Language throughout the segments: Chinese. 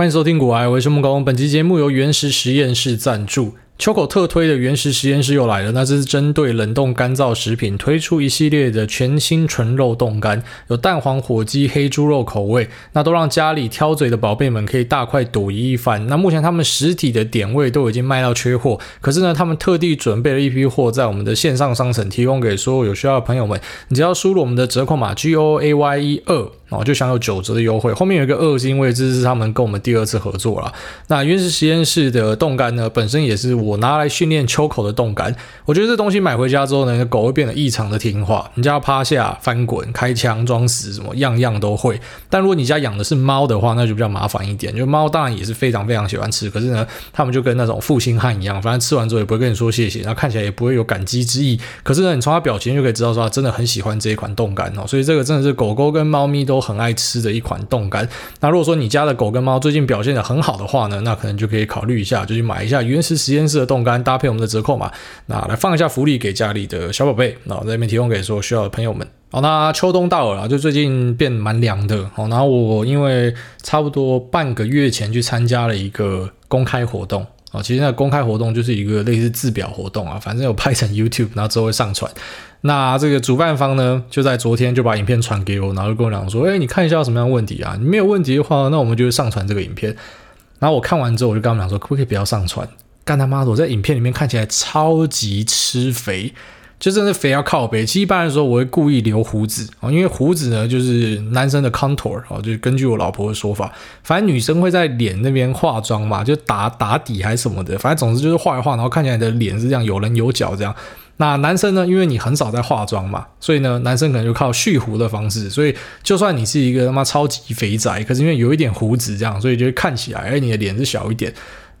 欢迎收听《古癌我是木工。本期节目由原石实验室赞助。秋口特推的原石实验室又来了，那这是针对冷冻干燥食品推出一系列的全新纯肉冻干，有蛋黄、火鸡、黑猪肉口味，那都让家里挑嘴的宝贝们可以大快朵颐一番。那目前他们实体的点位都已经卖到缺货，可是呢，他们特地准备了一批货在我们的线上商城提供给所有有需要的朋友们，你只要输入我们的折扣码 G O A Y E 二。哦，就享有九折的优惠。后面有一个二，是因为这是他们跟我们第二次合作了。那原石实验室的冻干呢，本身也是我我拿来训练秋口的冻干。我觉得这东西买回家之后呢，狗会变得异常的听话。你家趴下、翻滚、开枪、装死，什么样样都会。但如果你家养的是猫的话，那就比较麻烦一点。就猫当然也是非常非常喜欢吃，可是呢，他们就跟那种负心汉一样，反正吃完之后也不会跟你说谢谢，然后看起来也不会有感激之意。可是呢，你从它表情就可以知道说，它真的很喜欢这一款冻干哦。所以这个真的是狗狗跟猫咪都很爱吃的一。款冻干，那如果说你家的狗跟猫最近表现的很好的话呢，那可能就可以考虑一下，就去买一下原石实验室的冻干，搭配我们的折扣码，那来放一下福利给家里的小宝贝，那我在这边提供给所有需要的朋友们。好，那秋冬到了，就最近变蛮凉的，好，然后我因为差不多半个月前去参加了一个公开活动。啊，其实那公开活动就是一个类似自表活动啊，反正有拍成 YouTube，然后之后会上传。那这个主办方呢，就在昨天就把影片传给我，然后就跟我讲说：“哎，你看一下有什么样的问题啊？你没有问题的话，那我们就上传这个影片。”然后我看完之后，我就跟他们讲说：“可不可以不要上传？干他妈的！我在影片里面看起来超级吃肥。”就真的肥要靠背，其实一般来说我会故意留胡子啊，因为胡子呢就是男生的 contour 啊，就是根据我老婆的说法，反正女生会在脸那边化妆嘛，就打打底还是什么的，反正总之就是画一画，然后看起来的脸是这样有棱有角这样。那男生呢，因为你很少在化妆嘛，所以呢男生可能就靠蓄胡的方式，所以就算你是一个他妈超级肥宅，可是因为有一点胡子这样，所以就会看起来哎你的脸是小一点。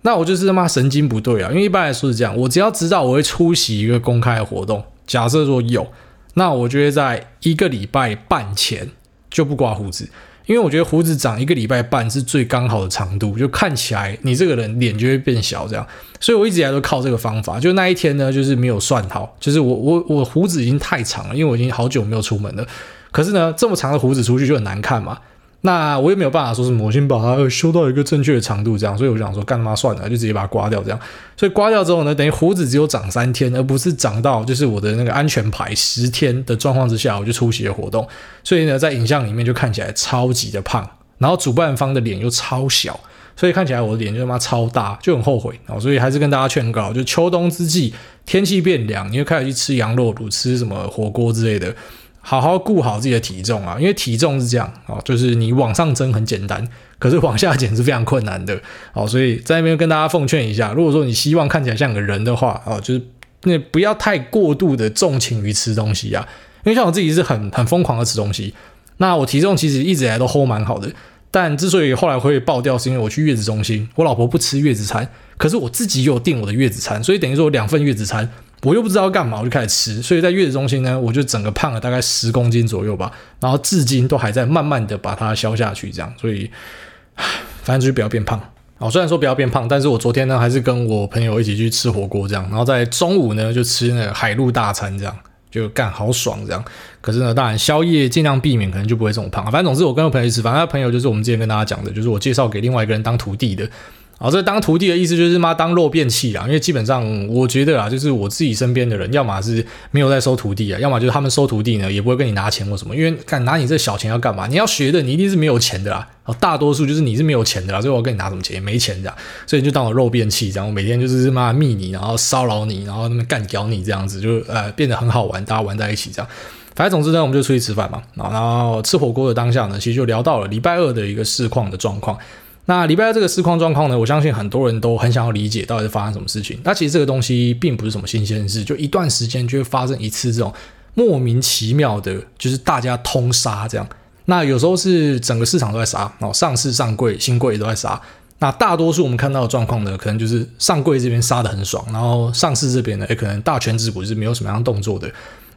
那我就是他妈神经不对啊！因为一般来说是这样，我只要知道我会出席一个公开的活动，假设说有，那我就会在一个礼拜半前就不刮胡子，因为我觉得胡子长一个礼拜半是最刚好的长度，就看起来你这个人脸就会变小这样。所以我一直以来都靠这个方法。就那一天呢，就是没有算好，就是我我我胡子已经太长了，因为我已经好久没有出门了。可是呢，这么长的胡子出去就很难看嘛。那我也没有办法说什么，我先把它修到一个正确的长度，这样，所以我想说，干他妈算了，就直接把它刮掉，这样。所以刮掉之后呢，等于胡子只有长三天，而不是长到就是我的那个安全牌十天的状况之下，我就出席了活动。所以呢，在影像里面就看起来超级的胖，然后主办方的脸又超小，所以看起来我的脸就他妈超大，就很后悔。所以还是跟大家劝告，就秋冬之际，天气变凉，你就开始去吃羊肉炉、吃什么火锅之类的。好好顾好自己的体重啊，因为体重是这样啊，就是你往上增很简单，可是往下减是非常困难的。好，所以在那边跟大家奉劝一下，如果说你希望看起来像个人的话啊，就是那不要太过度的纵情于吃东西啊。因为像我自己是很很疯狂的吃东西，那我体重其实一直以来都齁蛮好的，但之所以后来会爆掉，是因为我去月子中心，我老婆不吃月子餐，可是我自己有订我的月子餐，所以等于说两份月子餐。我又不知道干嘛，我就开始吃，所以在月子中心呢，我就整个胖了大概十公斤左右吧，然后至今都还在慢慢的把它消下去，这样，所以，唉反正就是不要变胖。哦，虽然说不要变胖，但是我昨天呢还是跟我朋友一起去吃火锅这样，然后在中午呢就吃那个海陆大餐这样，就干好爽这样。可是呢，当然宵夜尽量避免，可能就不会这么胖。反正总之我跟我朋友一起吃，反正他朋友就是我们之前跟大家讲的，就是我介绍给另外一个人当徒弟的。好，这当徒弟的意思就是妈当肉便器啊，因为基本上我觉得啊，就是我自己身边的人，要么是没有在收徒弟啊，要么就是他们收徒弟呢，也不会跟你拿钱或什么，因为敢拿你这小钱要干嘛？你要学的，你一定是没有钱的啦。哦，大多数就是你是没有钱的啦，所以我跟你拿什么钱也没钱的，所以你就当我肉便器这样，我每天就是妈密你，然后骚扰你，然后那么干屌你这样子，就呃变得很好玩，大家玩在一起这样。反正总之呢，我们就出去吃饭嘛，然后吃火锅的当下呢，其实就聊到了礼拜二的一个市况的状况。那礼拜二这个市况状况呢，我相信很多人都很想要理解到底是发生什么事情。那其实这个东西并不是什么新鲜事，就一段时间就会发生一次这种莫名其妙的，就是大家通杀这样。那有时候是整个市场都在杀，哦，上市上柜新柜都在杀。那大多数我们看到的状况呢，可能就是上柜这边杀得很爽，然后上市这边呢，也可能大权值股是没有什么样动作的。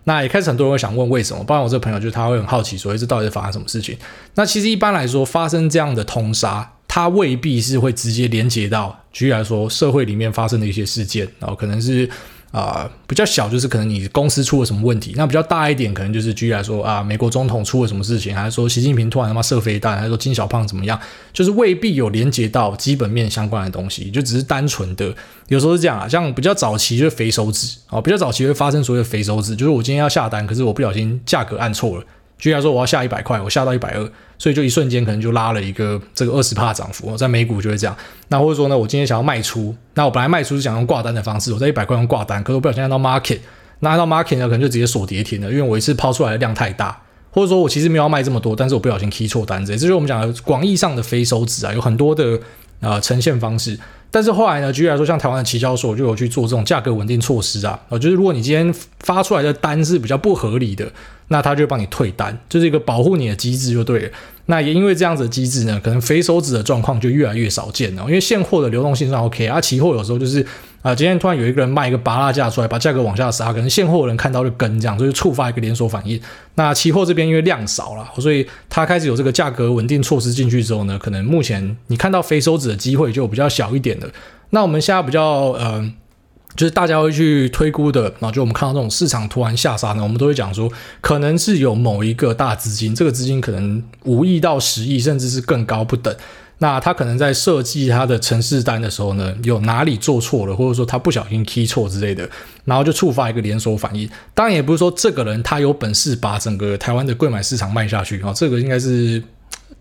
那也开始很多人会想问为什么？包括我这个朋友，就是他会很好奇，说这到底是发生什么事情？那其实一般来说，发生这样的通杀。它未必是会直接连接到，举例来说，社会里面发生的一些事件，然后可能是啊、比较小就是可能你公司出了什么问题，那比较大一点可能就是举例来说啊，美国总统出了什么事情，还是说习近平突然他妈射飞弹，还是说金小胖怎么样，就是未必有连接到基本面相关的东西，就只是单纯的，有时候是这样啊，像比较早期就是肥手指啊，比较早期会发生所谓的肥手指，就是我今天要下单，可是我不小心价格按错了。举例来说，我要下一百块，我下到一百二，所以就一瞬间可能就拉了一个这个二十帕涨幅，在美股就会这样。那或者说呢，我今天想要卖出，那我本来卖出是想用挂单的方式，我在一百块用挂单，可是我不小心按到 market，那按到 market 呢，可能就直接锁跌停了，因为我一次抛出来的量太大，或者说我其实没有要卖这么多，但是我不小心 key 错单子，这就是我们讲的广义上的非手指啊，有很多的呃呈现方式。但是后来呢，举例来说，像台湾的期交所就有去做这种价格稳定措施啊，就是如果你今天发出来的单是比较不合理的，那他就帮你退单，就是一个保护你的机制就对了。那也因为这样子的机制呢，可能肥手指的状况就越来越少见了，因为现货的流动性算 OK 啊，期货有时候就是啊、今天突然有一个人卖一个芭乐价出来，把价格往下杀，可能现货的人看到就跟这样，所以触发一个连锁反应。那期货这边因为量少了，所以它开始有这个价格稳定措施进去之后呢，可能目前你看到肥手指的机会就比较小一点了。那我们现在比较呃。就是大家会去推估的，然后就我们看到这种市场突然下杀呢，我们都会讲说，可能是有某一个大资金，这个资金可能五亿到十亿，甚至是更高不等。那他可能在设计他的程式单的时候呢，有哪里做错了，或者说他不小心 key 错之类的，然后就触发一个连锁反应。当然也不是说这个人他有本事把整个台湾的贵买市场卖下去啊，这个应该是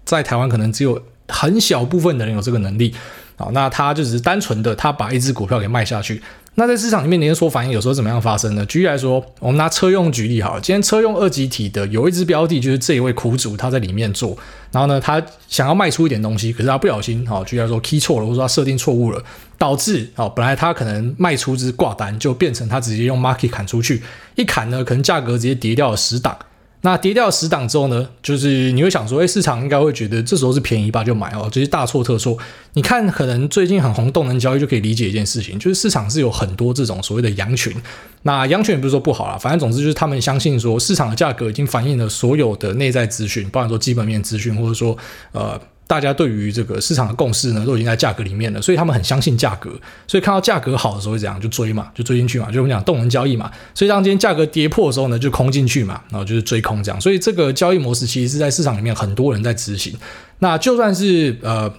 在台湾可能只有很小部分的人有这个能力。好，那他就只是单纯的他把一只股票给卖下去。那在市场里面连锁反应有时候怎么样发生呢？举例来说，我们拿车用举例好了，今天车用二级体的有一只标的，就是这一位苦主他在里面做，然后呢，他想要卖出一点东西，可是他不小心，好，举例来说 key 错了，或者说他设定错误了，导致哦，本来他可能卖出只挂单，就变成他直接用 market 砍出去，一砍呢，可能价格直接跌掉了十档。那跌掉十档之后呢，就是你会想说，诶，市场应该会觉得这时候是便宜吧，就买哦，这是大错特错。你看，可能最近很红动能交易就可以理解一件事情，就是市场是有很多这种所谓的羊群。那羊群也不是说不好啦，反正总之就是他们相信说，市场的价格已经反映了所有的内在资讯，包含说基本面资讯，或者说呃。大家对于这个市场的共识呢，都已经在价格里面了，所以他们很相信价格，所以看到价格好的时候会怎样，就追嘛，就追进去嘛，就我们讲动能交易嘛。所以当今天价格跌破的时候呢，就空进去嘛，然后就是追空这样。所以这个交易模式其实是在市场里面很多人在执行。那就算是呃。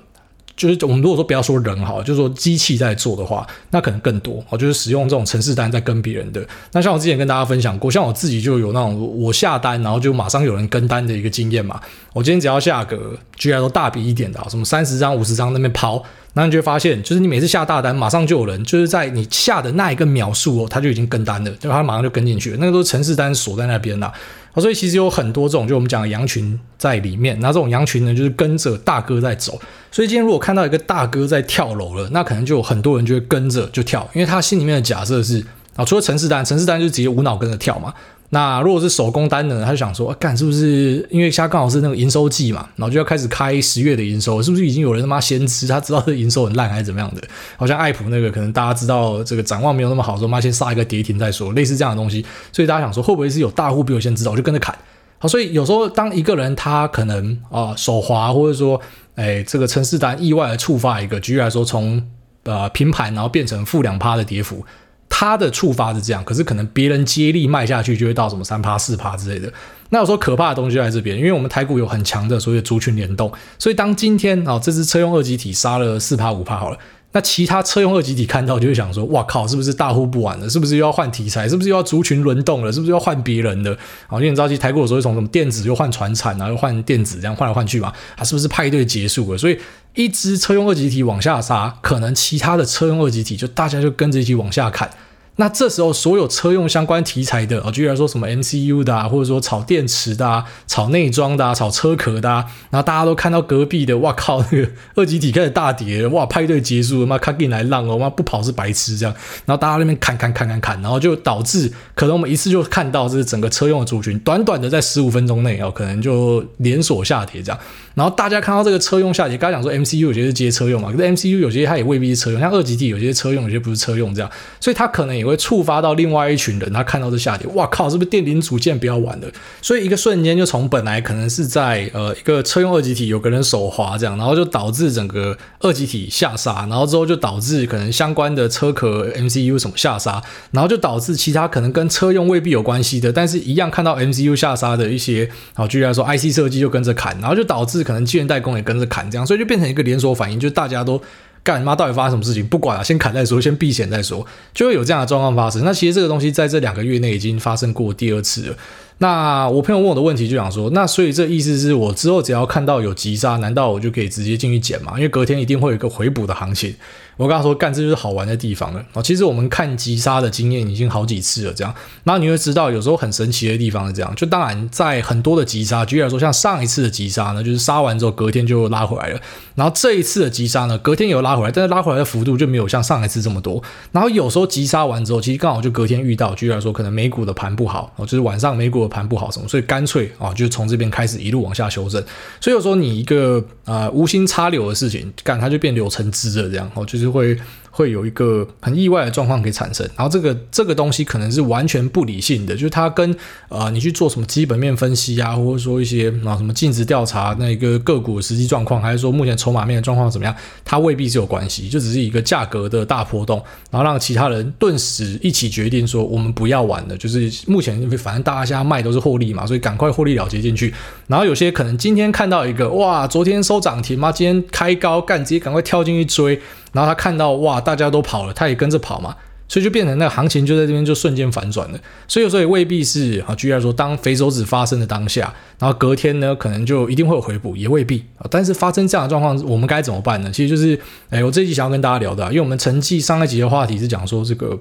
就是我们如果说不要说人哈，就是说机器在做的话，那可能更多哦。就是使用这种城市单在跟别人的。那像我之前跟大家分享过，像我自己就有那种我下单，然后就马上有人跟单的一个经验嘛。我今天只要下个，居然都大笔一点的，什么三十张、五十张那边抛，那你就会发现，就是你每次下大单，马上就有人就是在你下的那一个秒数哦，他就已经跟单了，就他马上就跟进去了。那个都是程式单锁在那边了。所以其实有很多这种，就我们讲的羊群在里面。那这种羊群呢，就是跟着大哥在走。所以今天如果看到一个大哥在跳楼了，那可能就有很多人就会跟着就跳，因为他心里面的假设是啊，除了程式单，程式单就直接无脑跟着跳嘛。那如果是手工单呢，他就想说，干、啊、是不是因为现在刚好是那个营收季嘛，然后就要开始开十月的营收，是不是已经有人他妈先知，他知道这营收很烂还是怎么样的？好像爱普那个可能大家知道这个展望没有那么好，说妈先杀一个跌停再说，类似这样的东西。所以大家想说，会不会是有大户比我先知道，我就跟着砍？好，所以有时候当一个人他可能啊、手滑，或者说哎这个程式单意外的触发一个，举例来说从呃平盘然后变成负两趴的跌幅。他的触发是这样，可是可能别人接力卖下去就会到什么三趴四趴之类的。那有时候可怕的东西就在这边，因为我们台股有很强的所谓族群联动，所以当今天啊、哦、这只车用二极体杀了四趴五趴好了，那其他车用二级体看到就会想说，哇靠，是不是大呼不玩了？是不是又要换题材？是不是又要族群轮动了？是不是又要换别人的？好，因为你知道，其实台股有时候从什么电子又换传产然后，又换电子这样换来换去嘛，啊，是不是派对结束了？所以一支车用二级体往下杀，可能其他的车用二级体就大家就跟着一起往下砍。那这时候，所有车用相关题材的，啊，举例来说什么 MCU 的啊，或者说炒电池的啊，炒内装的啊，炒车壳的啊，然后大家都看到隔壁的，哇靠，那个二极体开始大跌，哇，派对结束了，妈，卡进来浪哦，妈不跑是白痴这样，然后大家那边砍砍砍砍砍，然后就导致可能我们一次就看到这是整个车用的族群，短短的在十五分钟内哦，可能就连锁下跌这样，然后大家看到这个车用下跌，刚才讲说 MCU 有些是接车用嘛，可是 MCU 有些它也未必是车用，像二极体有些车用，有些不是车用这样，所以它可能也。也会触发到另外一群人，他看到这下跌，哇靠，是不是电零组件不要玩了？所以一个瞬间就从本来可能是在呃一个车用二极体有个人手滑这样，然后就导致整个二极体下杀，然后之后就导致可能相关的车壳 MCU 什么下杀，然后就导致其他可能跟车用未必有关系的，但是一样看到 MCU 下杀的一些，好举例来说 IC 设计就跟着砍，然后就导致可能晶圆代工也跟着砍，这样，所以就变成一个连锁反应，就大家都。干你妈！到底发生什么事情？不管了，先砍再说，先避险再说，就会有这样的状况发生。那其实这个东西在这两个月内已经发生过第二次了。那我朋友问我的问题就想说，那所以这意思是我之后只要看到有急杀，难道我就可以直接进去捡吗？因为隔天一定会有一个回补的行情。我跟他说，干，这就是好玩的地方了啊！其实我们看急杀的经验已经好几次了，这样，那你会知道，有时候很神奇的地方是这样。就当然，在很多的急杀，举例来说，像上一次的急杀呢，就是杀完之后隔天就拉回来了。然后这一次的急杀呢，隔天有拉回来，但是拉回来的幅度就没有像上一次这么多。然后有时候急杀完之后，其实刚好就隔天遇到，举例来说，可能美股的盘不好，哦就是晚上美股盘不好什么，所以干脆啊，就从这边开始一路往下修正。所以有时候你一个啊、无心插柳的事情，干它就变柳成枝了，这样哦，就是会。会有一个很意外的状况可以产生，然后这个这个东西可能是完全不理性的，就是它跟呃你去做什么基本面分析啊，或者说一些啊什么尽职调查那个个股实际状况，还是说目前筹码面的状况怎么样，它未必是有关系，就只是一个价格的大波动，然后让其他人顿时一起决定说我们不要玩了，就是目前反正大家现在卖都是获利嘛，所以赶快获利了结进去，然后有些可能今天看到一个哇，昨天收涨停嘛，今天开高干，直接赶快跳进去追。然后他看到哇，大家都跑了，他也跟着跑嘛，所以就变成那个行情就在这边就瞬间反转了。所以所以未必是啊，举例来说，当肥手指发生的当下，然后隔天呢，可能就一定会有回补，也未必啊。但是发生这样的状况，我们该怎么办呢？其实就是，哎，我这一集想要跟大家聊的，因为我们成绩上一集的话题是讲说这个。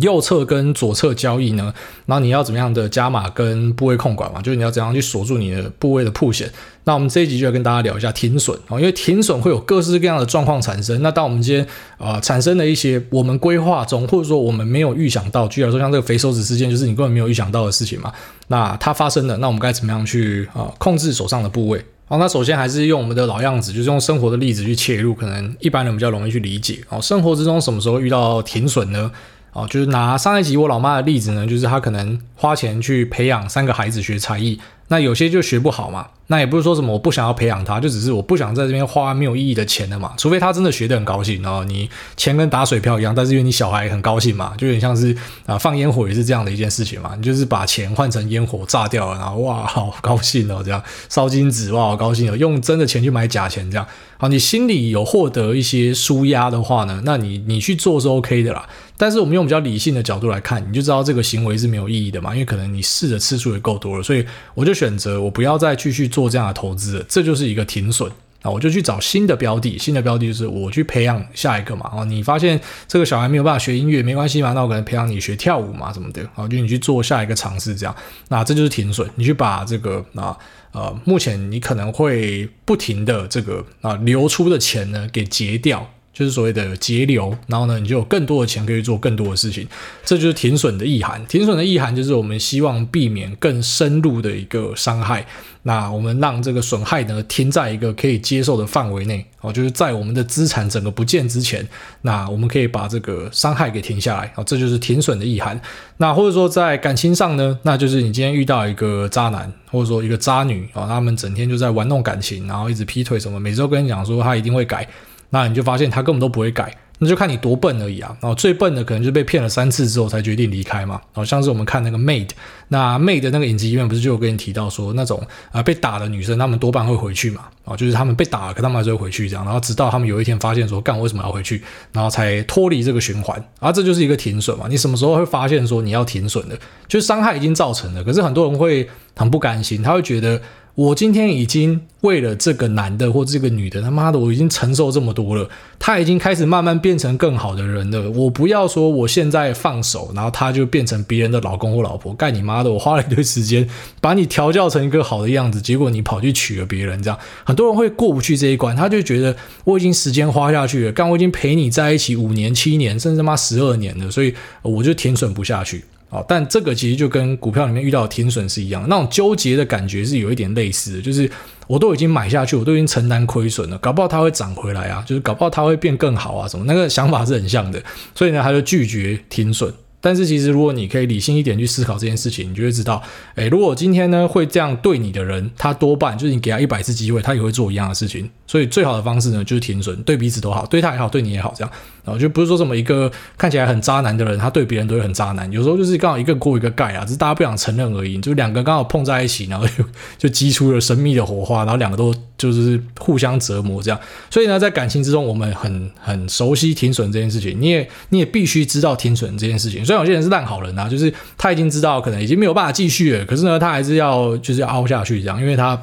右侧跟左侧交易呢，然后你要怎么样的加码跟部位控管嘛？就是你要怎样去锁住你的部位的破险。那我们这一集就要跟大家聊一下停损啊，因为停损会有各式各样的状况产生。那当我们今天啊、呃、产生了一些我们规划中或者说我们没有预想到，举例来说像这个肥手指事件，就是你根本没有预想到的事情嘛。那它发生了，那我们该怎么样去啊、控制手上的部位？好，那首先还是用我们的老样子，就是用生活的例子去切入，可能一般人比较容易去理解。哦，生活之中什么时候遇到停损呢？哦，就是拿上一集我老妈的例子呢，就是她可能花钱去培养三个孩子学才艺，那有些就学不好嘛。那也不是说什么我不想要培养他，就只是我不想在这边花没有意义的钱了嘛。除非他真的学得很高兴，然后你钱跟打水漂一样，但是因为你小孩很高兴嘛，就有点像是啊放烟火也是这样的一件事情嘛。你就是把钱换成烟火炸掉了，然后 哇好高兴哦，这样烧金纸哇好高兴哦，用真的钱去买假钱这样。好，你心里有获得一些舒压的话呢，那你你去做是 OK 的啦。但是我们用比较理性的角度来看，你就知道这个行为是没有意义的嘛，因为可能你试的次数也够多了，所以我就选择我不要再继续做这样的投资，这就是一个停损啊！我就去找新的标的，新的标的就是我去培养下一个嘛。哦，你发现这个小孩没有办法学音乐，没关系嘛，那我可能培养你学跳舞嘛，什么的啊，就你去做下一个尝试，这样，那这就是停损。你去把这个啊呃，目前你可能会不停的这个啊流出的钱呢给结掉。就是所谓的节流，然后呢，你就有更多的钱可以做更多的事情，这就是停损的意涵。停损的意涵就是我们希望避免更深入的一个伤害。那我们让这个损害呢停在一个可以接受的范围内哦，就是在我们的资产整个不见之前，那我们可以把这个伤害给停下来哦，这就是停损的意涵。那或者说在感情上呢，那就是你今天遇到一个渣男，或者说一个渣女啊，他们整天就在玩弄感情，然后一直劈腿什么，每周跟你讲说他一定会改。那你就发现他根本都不会改，那就看你多笨而已啊！然后最笨的可能就是被骗了三次之后才决定离开嘛。好像是我们看那个 Maid，那 Maid 的那个影集里面不是就有跟你提到说，那种啊被打的女生，她们多半会回去嘛。啊，就是她们被打了，可她们还是会回去这样。然后直到她们有一天发现说，干，为什么要回去？然后才脱离这个循环。啊，这就是一个停损嘛。你什么时候会发现说你要停损的？就是伤害已经造成了，可是很多人会很不甘心，他会觉得。我今天已经为了这个男的或这个女的，他妈的，我已经承受这么多了，他已经开始慢慢变成更好的人了。我不要说我现在放手，然后他就变成别人的老公或老婆，干你妈的！我花了一堆时间把你调教成一个好的样子，结果你跑去娶了别人，这样很多人会过不去这一关。他就觉得我已经时间花下去了，干我已经陪你在一起五年、七年，甚至他妈十二年了，所以我就停损不下去。哦，但这个其实就跟股票里面遇到的停损是一样的，那种纠结的感觉是有一点类似的，就是我都已经买下去，我都已经承担亏损了，搞不好它会涨回来啊，就是搞不好它会变更好啊，什么那个想法是很像的，所以呢，他就拒绝停损。但是其实如果你可以理性一点去思考这件事情，你就会知道，诶，如果今天呢会这样对你的人，他多半就是你给他一百次机会，他也会做一样的事情。所以最好的方式呢就是停损，对彼此都好，对他也好，对你也好，这样。然后就不是说什么一个看起来很渣男的人，他对别人都会很渣男。有时候就是刚好一个锅一个盖啊，只是大家不想承认而已。就两个刚好碰在一起，然后就 就激出了神秘的火花，然后两个都就是互相折磨这样。所以呢，在感情之中，我们很很熟悉停损这件事情。你也你也必须知道停损这件事情。虽然有些人是烂好人啊，就是他已经知道可能已经没有办法继续了，可是呢，他还是要就是要凹下去这样，因为他。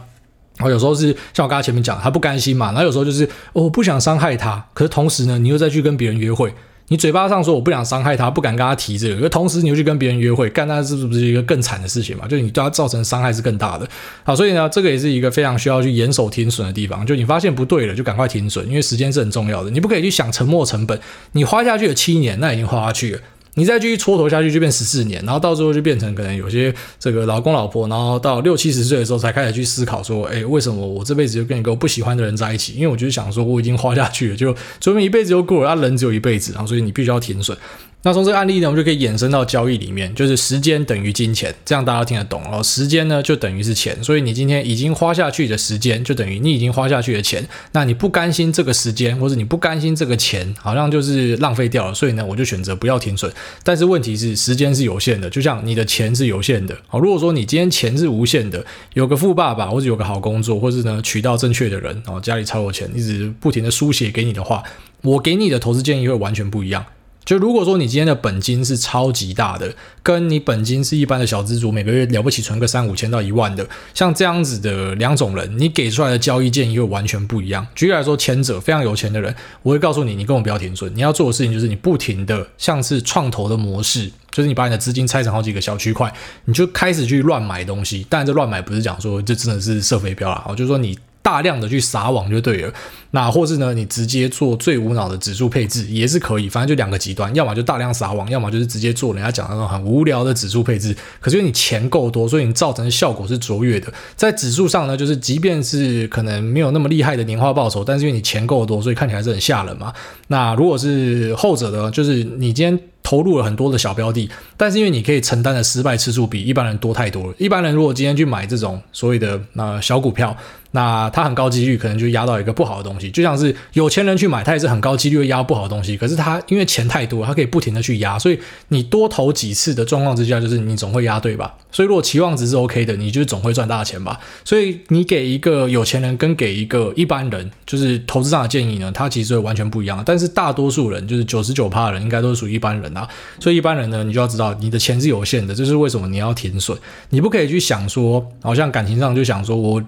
我有时候是像我刚才前面讲，他不甘心嘛，然后有时候就是我不想伤害他，可是同时呢，你又再去跟别人约会，你嘴巴上说我不想伤害他，不敢跟他提这个，可同时你又去跟别人约会，干那是不是一个更惨的事情嘛？就你对他造成伤害是更大的。好，所以呢，这个也是一个非常需要去严守停损的地方。就你发现不对了，就赶快停损，因为时间是很重要的，你不可以去想沉没成本，你花下去了七年，那已经花下去了。你再继续蹉跎下去，就变十四年，然后到最后就变成可能有些这个老公老婆，然后到六七十岁的时候才开始去思考说，哎，为什么我这辈子就跟一个不喜欢的人在一起？因为我就想说，我已经花下去了，就说明一辈子就过了，啊，人只有一辈子，然后所以你必须要停损。那从这个案例呢，我们就可以延伸到交易里面，就是时间等于金钱，这样大家听得懂哦。时间呢就等于是钱，所以你今天已经花下去的时间，就等于你已经花下去的钱。那你不甘心这个时间，或者你不甘心这个钱，好像就是浪费掉了，所以呢，我就选择不要停损。但是问题是，时间是有限的，就像你的钱是有限的。好，如果说你今天钱是无限的，有个富爸爸，或者有个好工作，或者呢娶到正确的人，哦，家里超有钱，一直不停的输血给你的话，我给你的投资建议会完全不一样。就如果说你今天的本金是超级大的，跟你本金是一般的小资族，每个月了不起存个三五千到一万的，像这样子的两种人，你给出来的交易建议又完全不一样。举例来说，前者非常有钱的人，我会告诉你，你根本不要停损，你要做的事情就是你不停的像是创投的模式，就是你把你的资金拆成好几个小区块，你就开始去乱买东西。但，这乱买不是讲说这真的是设飞镖啦，就是说你。大量的去撒网就对了，那或是呢，你直接做最无脑的指数配置也是可以，反正就两个极端，要么就大量撒网，要么就是直接做人家讲的那种很无聊的指数配置。可是因为你钱够多，所以你造成的效果是卓越的。在指数上呢，就是即便是可能没有那么厉害的年化报酬，但是因为你钱够多，所以看起来是很吓人嘛。那如果是后者的，就是你今天。投入了很多的小标的，但是因为你可以承担的失败次数比一般人多太多了。一般人如果今天去买这种所谓的呃小股票，那他很高几率可能就压到一个不好的东西。就像是有钱人去买，他也是很高几率会压不好的东西。可是他因为钱太多，他可以不停的去压，所以你多投几次的状况之下，就是你总会压对吧？所以如果期望值是 OK 的，你就总会赚大钱吧。所以你给一个有钱人跟给一个一般人，就是投资上的建议呢，它其实会完全不一样。但是大多数人，就是九十九趴的人，应该都是属于一般人。啊，所以一般人呢，你就要知道你的钱是有限的，这是为什么你要停损。你不可以去想说，好像感情上就想说我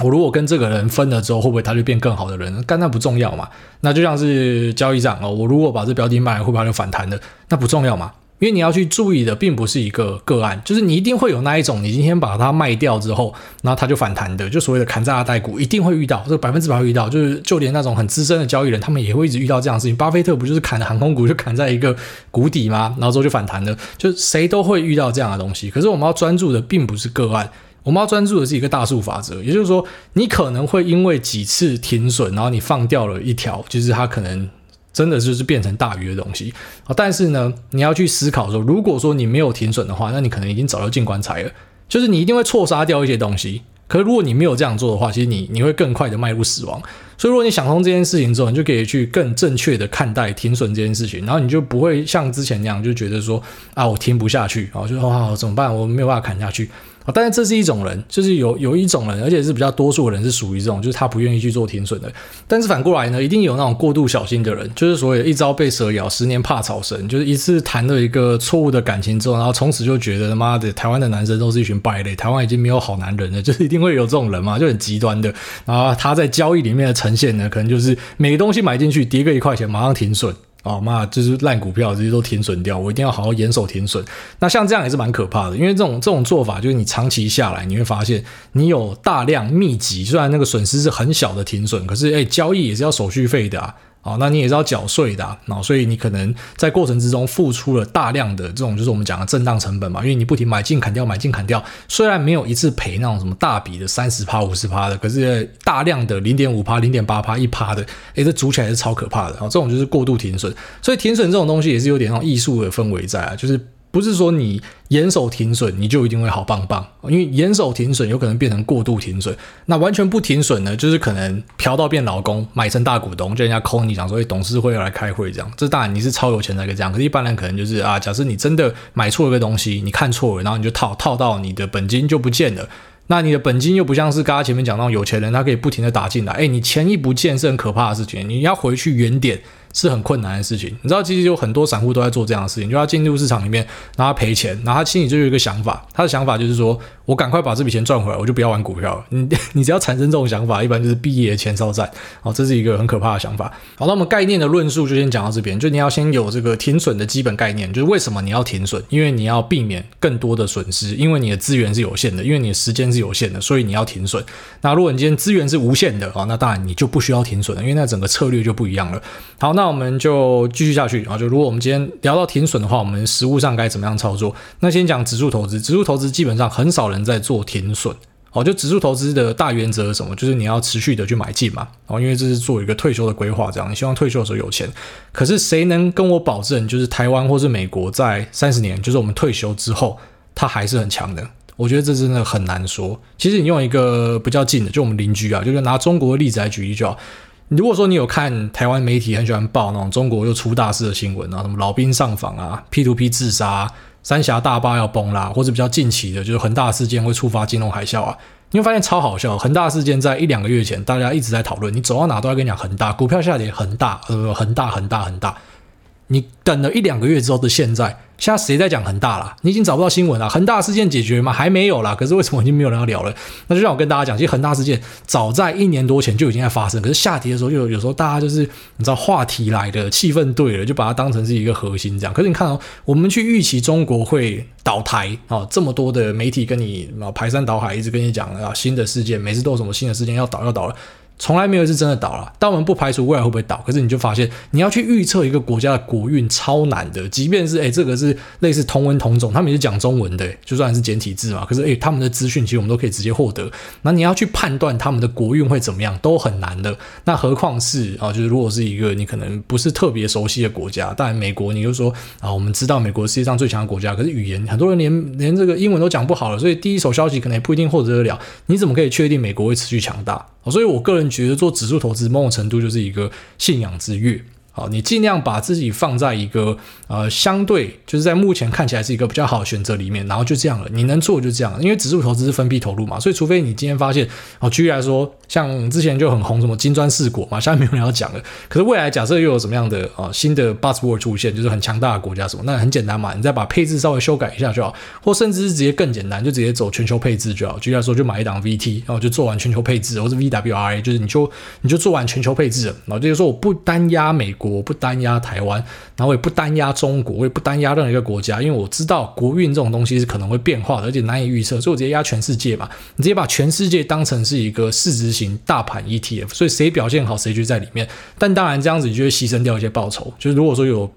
我如果跟这个人分了之后，会不会他就变更好的人？但那不重要嘛。那就像是交易上哦，我如果把这标的卖了，会不会他就反弹的？那不重要嘛。因为你要去注意的，并不是一个个案，就是你一定会有那一种，你今天把它卖掉之后，然后它就反弹的，就所谓的砍价带股，一定会遇到，这百分之百会遇到，就是就连那种很资深的交易人，他们也会一直遇到这样的事情。巴菲特不就是砍的航空股，就砍在一个谷底吗？然后之后就反弹的，就谁都会遇到这样的东西。可是我们要专注的，并不是个案，我们要专注的是一个大数法则，也就是说，你可能会因为几次停损，然后你放掉了一条，就是它可能。真的就是变成大鱼的东西啊！但是呢，你要去思考说，如果说你没有停损的话，那你可能已经早就进棺材了。就是你一定会错杀掉一些东西。可是如果你没有这样做的话，其实你你会更快的迈入死亡。所以如果你想通这件事情之后，你就可以去更正确的看待停损这件事情，然后你就不会像之前那样就觉得说啊，我停不下去啊，就说啊，怎么办？我没有办法砍下去。啊但是这是一种人，就是有有一种人，而且是比较多数的人是属于这种，就是他不愿意去做停损的。但是反过来呢，一定有那种过度小心的人，就是所谓一朝被蛇咬，十年怕草绳，就是一次谈了一个错误的感情之后，然后从此就觉得他妈的台湾的男生都是一群败类，台湾已经没有好男人了，就是一定会有这种人嘛，就很极端的。然后他在交易里面的呈现呢，可能就是每个东西买进去跌个一块钱，马上停损。哦，妈，就是烂股票，这些都停损掉，我一定要好好严守停损。那像这样也是蛮可怕的，因为这种这种做法，就是你长期下来，你会发现你有大量密集，虽然那个损失是很小的停损，可是诶，交易也是要手续费的啊。哦，那你也是要缴税的啊，所以你可能在过程之中付出了大量的这种，就是我们讲的震荡成本嘛，因为你不停买进砍掉，买进砍掉，虽然没有一次赔那种什么大笔的三十趴、五十趴的，可是大量的零点五趴、零点八趴、一趴的，诶，这组起来是超可怕的啊！这种就是过度停损，所以停损这种东西也是有点那种艺术的氛围在啊，就是不是说你严守停损你就一定会好棒棒，因为严守停损有可能变成过度停损。那完全不停损呢，就是可能嫖到变老公，买成大股东，就人家 call 你讲说，哎，董事会要来开会这样。这当然你是超有钱才可以这样，可是一般人可能就是啊，假设你真的买错了个东西，你看错了，然后你就套套到你的本金就不见了。那你的本金又不像是刚刚前面讲到有钱人，他可以不停的打进来，哎，你钱一不见是很可怕的事情，你要回去原点。是很困难的事情，你知道，其实有很多散户都在做这样的事情，就他进入市场里面，然后赔钱，然后他心里就有一个想法，他的想法就是说，我赶快把这笔钱赚回来，我就不要玩股票了。你 你只要产生这种想法，一般就是毕业前哨战，好，这是一个很可怕的想法。好，那我们概念的论述就先讲到这边，就你要先有这个停损的基本概念，就是为什么你要停损，因为你要避免更多的损失，因为你的资源是有限的，因为你的时间是有限的，所以你要停损。那如果你今天资源是无限的啊，那当然你就不需要停损了，因为那整个策略就不一样了。好，那我们就。继续下去啊！就如果我们今天聊到停损的话，我们实务上该怎么样操作？那先讲指数投资，指数投资基本上很少人在做停损哦。就指数投资的大原则是什么？就是你要持续的去买进嘛。哦，因为这是做一个退休的规划，这样你希望退休的时候有钱。可是谁能跟我保证，就是台湾或是美国在三十年，就是我们退休之后，它还是很强的？我觉得这真的很难说。其实你用一个比较近的，就我们邻居啊，就是拿中国的例子来举例就好。如果说你有看台湾媒体很喜欢报那种中国又出大事的新闻啊，什么老兵上访啊 P to P 自杀，三峡大坝要崩啦，或者比较近期的，就是恒大事件会触发金融海啸啊，你会发现超好笑。恒大事件在一两个月前，大家一直在讨论，你走到哪都要跟你讲恒大股票下跌，恒大呃恒大恒大恒大，你等了一两个月之后的现在。现在谁在讲恒大啦？你已经找不到新闻了。恒大事件解决吗？还没有啦。可是为什么已经没有人要聊了？那就让我跟大家讲，其实恒大事件早在一年多前就已经在发生。可是下跌的时候，就有有时候大家就是你知道话题来的气氛对了，就把它当成是一个核心这样。可是你看哦，我们去预期中国会倒台啊，这么多的媒体跟你排山倒海，一直跟你讲啊新的事件，每次都有什么新的事件要倒要倒了。从来没有一次真的倒了，但我们不排除未来会不会倒。可是你就发现，你要去预测一个国家的国运超难的。即便是诶这个是类似同文同种，他们也是讲中文的，就算是简体字嘛。可是诶他们的资讯其实我们都可以直接获得。那你要去判断他们的国运会怎么样，都很难的。那何况是啊，就是如果是一个你可能不是特别熟悉的国家，当然美国，你就说啊，我们知道美国世界上最强的国家，可是语言很多人连连这个英文都讲不好了，所以第一手消息可能也不一定获得得了。你怎么可以确定美国会持续强大？所以，我个人觉得做指数投资，某种程度就是一个信仰之跃。好，你尽量把自己放在一个呃相对就是在目前看起来是一个比较好的选择里面，然后就这样了。你能做就这样，因为指数投资是分批投入嘛，所以除非你今天发现，哦，举例来说，像之前就很红什么金砖四国嘛，现在没有人要讲了。可是未来假设又有什么样的啊、呃、新的 buzzword 出现，就是很强大的国家什么，那很简单嘛，你再把配置稍微修改一下就好，或甚至是直接更简单，就直接走全球配置就好。举例来说，就买一档 VT，然后就做完全球配置，或是 VWRA，就是你就你就做完全球配置，然后就是说我不单压美国，我不单压。台湾，然后我也不单压中国，我也不单压任何一个国家，因为我知道国运这种东西是可能会变化的，而且难以预测，所以我直接压全世界吧。你直接把全世界当成是一个市值型大盘 ETF，所以谁表现好谁就在里面。但当然这样子你就会牺牲掉一些报酬，就是如果说有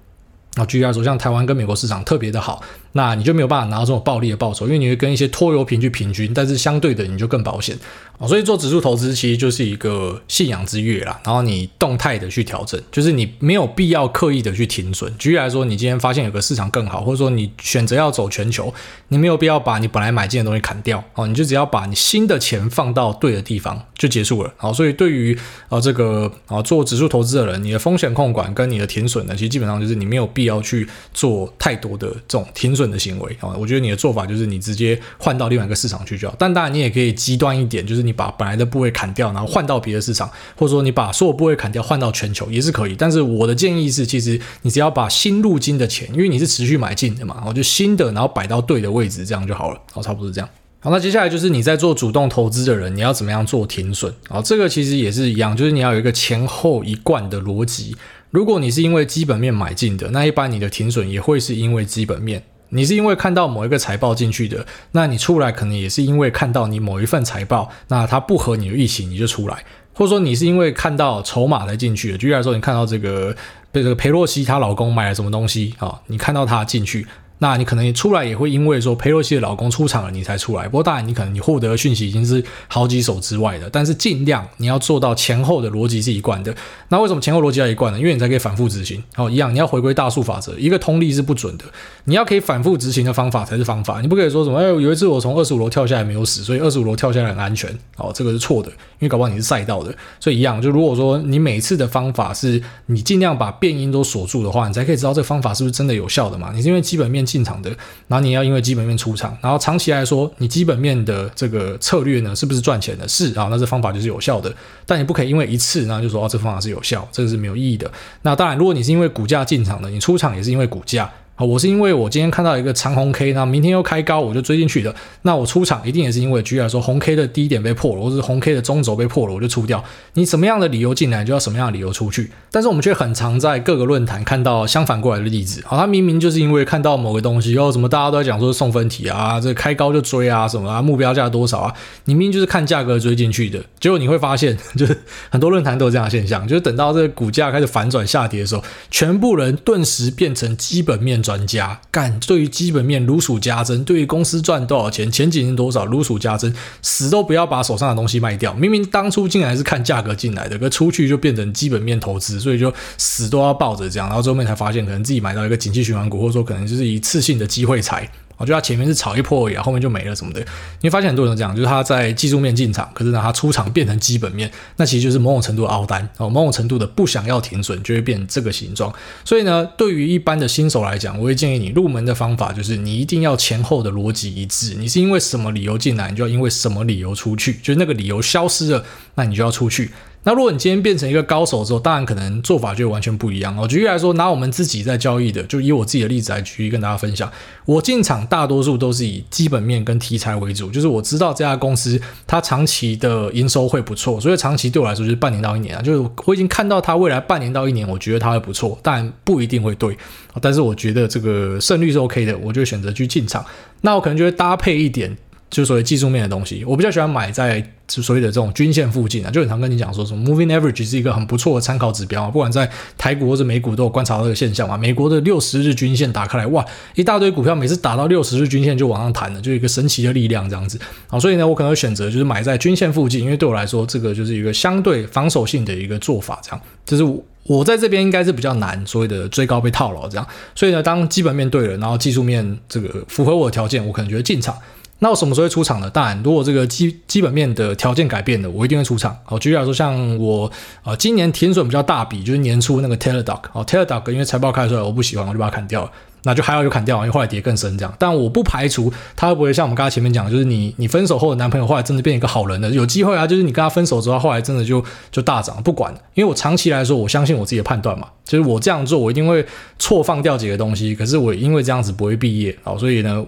啊，举例来说，像台湾跟美国市场特别的好。那你就没有办法拿到这种暴利的报酬，因为你会跟一些拖油瓶去平均，但是相对的你就更保险啊。所以做指数投资其实就是一个信仰之跃啦。然后你动态的去调整，就是你没有必要刻意的去停损。举例来说，你今天发现有个市场更好，或者说你选择要走全球，你没有必要把你本来买进的东西砍掉哦，你就只要把你新的钱放到对的地方就结束了。好，所以对于啊这个啊做指数投资的人，你的风险控管跟你的停损呢，其实基本上就是你没有必要去做太多的这种停损。顺的行为啊，我觉得你的做法就是你直接换到另外一个市场去就好。但当然你也可以极端一点，就是你把本来的部位砍掉，然后换到别的市场，或者说你把所有部位砍掉换到全球也是可以。但是我的建议是，其实你只要把新入金的钱，因为你是持续买进的嘛，我就新的然后摆到对的位置，这样就好了。好，差不多是这样。好，那接下来就是你在做主动投资的人，你要怎么样做停损？好，这个其实也是一样，就是你要有一个前后一贯的逻辑。如果你是因为基本面买进的，那一般你的停损也会是因为基本面。你是因为看到某一个财报进去的，那你出来可能也是因为看到你某一份财报，那它不合你的预期，你就出来，或者说你是因为看到筹码才进去的。举例来说，你看到这个被这个裴洛西她老公买了什么东西啊，你看到他进去，那你可能也出来也会因为说裴洛西的老公出场了，你才出来。不过当然，你可能你获得的讯息已经是好几手之外的。但是尽量你要做到前后的逻辑是一贯的。那为什么前后逻辑要一贯呢？因为你才可以反复执行。哦，一样，你要回归大数法则，一个通例是不准的。你要可以反复执行的方法才是方法。你不可以说什么，哎，有一次我从二十五楼跳下来没有死，所以二十五楼跳下来很安全。哦，这个是错的，因为搞不好你是赛道的。所以一样，就如果说你每次的方法是你尽量把变因都锁住的话，你才可以知道这个方法是不是真的有效的嘛？你是因为基本面进场的。然后你要因为基本面出场，然后长期来说，你基本面的这个策略呢，是不是赚钱的？是啊，那这方法就是有效的。但你不可以因为一次，然后就说哦，这方法是有效，这个是没有意义的。那当然，如果你是因为股价进场的，你出场也是因为股价。我是因为我今天看到一个长红 K，那明天又开高，我就追进去的。那我出场一定也是因为，举例来说，红 K 的低点被破了，或是红 K 的中轴被破了，我就出掉。你什么样的理由进来，就要什么样的理由出去。但是我们却很常在各个论坛看到相反过来的例子。好，他明明就是因为看到某个东西，哦，什么大家都在讲说送分题啊，这开高就追啊，什么啊，目标价多少啊？你明明就是看价格追进去的，结果你会发现，就是很多论坛都有这样的现象，就是等到这个股价开始反转下跌的时候，全部人顿时变成基本面专家，干。对于基本面如数家珍，对于公司赚多少钱，前景是多少如数家珍，死都不要把手上的东西卖掉。明明当初进来是看价格进来的，可出去就变成基本面投资，所以就死都要抱着这样。然后最后面才发现，可能自己买到一个景气循环股，或者说可能就是一次性的机会财。我觉得他前面是炒一波而已，后面就没了什么的。你会发现很多人都这样，就是他在技术面进场，可是呢，他出场变成基本面，那其实就是某种程度的凹单哦，某种程度的不想要停损，就会变成这个形状。所以呢，对于一般的新手来讲，我会建议你入门的方法就是你一定要前后的逻辑一致。你是因为什么理由进来，你就要因为什么理由出去，就是那个理由消失了，那你就要出去。那如果你今天变成一个高手之后，当然可能做法就完全不一样哦。举例来说，拿我们自己在交易的，就以我自己的例子来举例跟大家分享。我进场大多数都是以基本面跟题材为主，就是我知道这家公司它长期的营收会不错，所以长期对我来说就是半年到一年啊，就是我已经看到它未来半年到一年，我觉得它会不错，但不一定会对，但是我觉得这个胜率是 OK 的，我就选择去进场。那我可能就会搭配一点。就所谓技术面的东西，我比较喜欢买在所谓的这种均线附近啊，就很常跟你讲说什么 moving average 是一个很不错的参考指标啊，不管在台股或者美股都有观察到这个现象嘛。美国的六十日均线打开来，哇，一大堆股票每次打到六十日均线就往上弹了，就一个神奇的力量这样子啊。所以呢，我可能会选择就是买在均线附近，因为对我来说，这个就是一个相对防守性的一个做法，这样就是我我在这边应该是比较难所谓的追高被套牢这样。所以呢，当基本面对了，然后技术面这个符合我的条件，我可能觉得进场。那我什么时候会出场呢？当然，如果这个基基本面的条件改变了，我一定会出场。好，举例来说，像我呃今年停损比较大笔，就是年初那个 Teladoc 哦，Teladoc 因为财报开出来我不喜欢，我就把它砍掉了。那就还好就砍掉，因为后来跌更深这样。但我不排除他会不会像我们刚才前面讲，就是你你分手后的男朋友后来真的变一个好人了，有机会啊，就是你跟他分手之后，后来真的就就大涨。不管，因为我长期来说，我相信我自己的判断嘛，就是我这样做，我一定会错放掉几个东西。可是我因为这样子不会毕业，好，所以呢。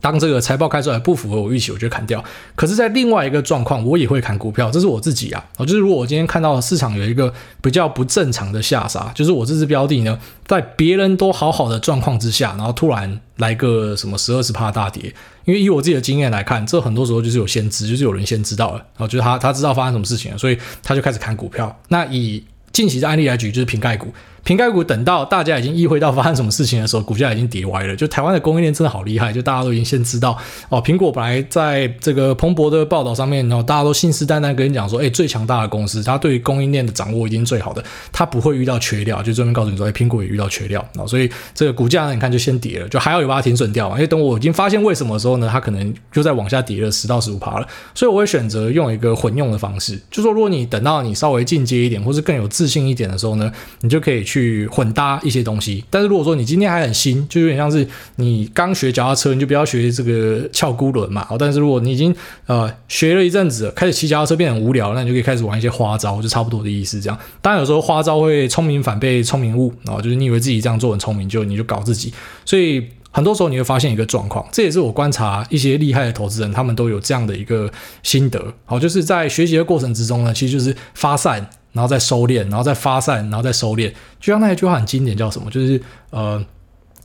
当这个财报开出来不符合我预期，我就砍掉。可是，在另外一个状况，我也会砍股票，这是我自己啊。就是如果我今天看到市场有一个比较不正常的下杀，就是我这支标的呢，在别人都好好的状况之下，然后突然来个什么十二十趴大跌，因为以我自己的经验来看，这很多时候就是有先知，就是有人先知道了，然后就是他他知道发生什么事情了，所以他就开始砍股票。那以近期的案例来举，就是瓶盖股。瓶盖股等到大家已经意会到发生什么事情的时候，股价已经跌歪了。就台湾的供应链真的好厉害，就大家都已经先知道哦。苹果本来在这个彭博的报道上面，然后大家都信誓旦旦跟你讲说，哎，最强大的公司，它对于供应链的掌握已经最好的，它不会遇到缺料。就专门告诉你说，哎，苹果也遇到缺料啊，所以这个股价呢，你看就先跌了，就还要有把它停损掉嘛。因为等我已经发现为什么的时候呢，它可能就在往下跌了十到十五趴了。所以我会选择用一个混用的方式，就说如果你等到你稍微进阶一点，或是更有自信一点的时候呢，你就可以去混搭。一些东西，但是如果说你今天还很新，就有点像是你刚学脚踏车，你就不要学这个翘孤轮嘛。但是如果你已经呃学了一阵子，开始骑脚踏车变得很无聊，那你就可以开始玩一些花招，就差不多的意思。这样，当然有时候花招会聪明反被聪明误，然后就是你以为自己这样做很聪明，就你就搞自己。所以很多时候你会发现一个状况，这也是我观察一些厉害的投资人，他们都有这样的一个心得。好，就是在学习的过程之中呢，其实就是发散。然后再收敛，然后再发散，然后再收敛。就像那一句话很经典，叫什么？就是呃，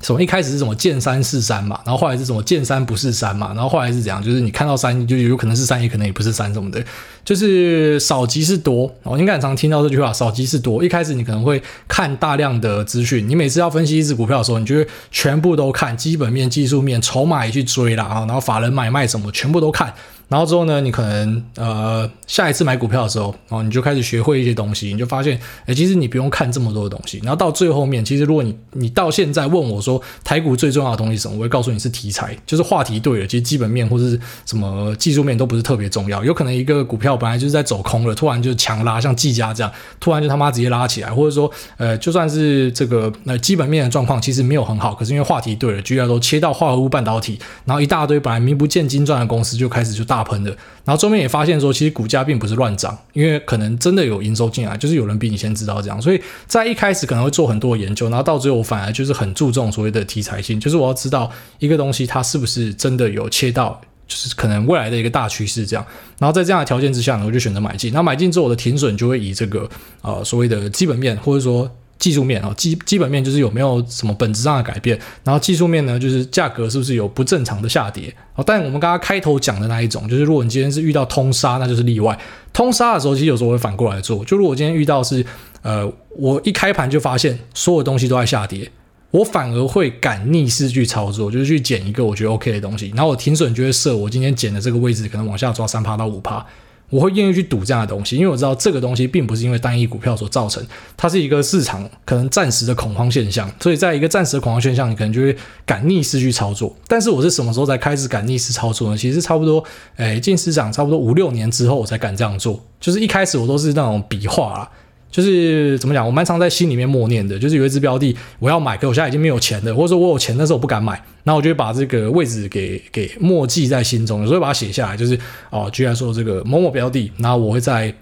什么一开始是什么见山是山嘛，然后后来是什么见山不是山嘛，然后后来是怎样？就是你看到山就有可能是山，也可能也不是山什么的，就是少即是多。我应该很常听到这句话，少即是多。一开始你可能会看大量的资讯，你每次要分析一只股票的时候，你就会全部都看基本面、技术面、筹码也去追啦啊，然后法人买卖什么全部都看。然后之后呢，你可能呃下一次买股票的时候，然后你就开始学会一些东西，你就发现，哎，其实你不用看这么多的东西。然后到最后面，其实如果你你到现在问我说台股最重要的东西是什么，我会告诉你是题材，就是话题对了，其实基本面或是什么技术面都不是特别重要。有可能一个股票本来就是在走空了，突然就强拉，像技嘉这样，突然就他妈直接拉起来，或者说呃就算是这个呃基本面的状况其实没有很好，可是因为话题对了，居然都切到化合物半导体，然后一大堆本来名不见经传的公司就开始就大大喷的。然后中间也发现说，其实股价并不是乱涨，因为可能真的有营收进来，就是有人比你先知道这样，所以在一开始可能会做很多研究，然后到最后我反而就是很注重所谓的题材性，就是我要知道一个东西它是不是真的有切到，就是可能未来的一个大趋势这样，然后在这样的条件之下呢，我就选择买进，那买进之后我的停损就会以这个呃所谓的基本面或者说。技术面啊，基基本面就是有没有什么本质上的改变，然后技术面呢，就是价格是不是有不正常的下跌。哦，但我们刚刚开头讲的那一种，就是如果你今天是遇到通杀，那就是例外。通杀的时候，其实有时候会反过来做。就如果今天遇到是，呃，我一开盘就发现所有东西都在下跌，我反而会敢逆势去操作，就是去捡一个我觉得 OK 的东西，然后我停损就会设我今天捡的这个位置，可能往下抓三趴到五趴。我会愿意去赌这样的东西，因为我知道这个东西并不是因为单一股票所造成，它是一个市场可能暂时的恐慌现象，所以在一个暂时的恐慌现象，你可能就会敢逆势去操作。但是我是什么时候才开始敢逆势操作呢？其实差不多，诶，进市场差不多五六年之后，我才敢这样做。就是一开始我都是那种笔画啊。就是怎么讲，我蛮常在心里面默念的，就是有一只标的我要买，可我现在已经没有钱了，或者说我有钱，但是我不敢买，然后我就会把这个位置给给默记在心中，有时候把它写下来，就是哦，居然说这个某某标的，然后我会在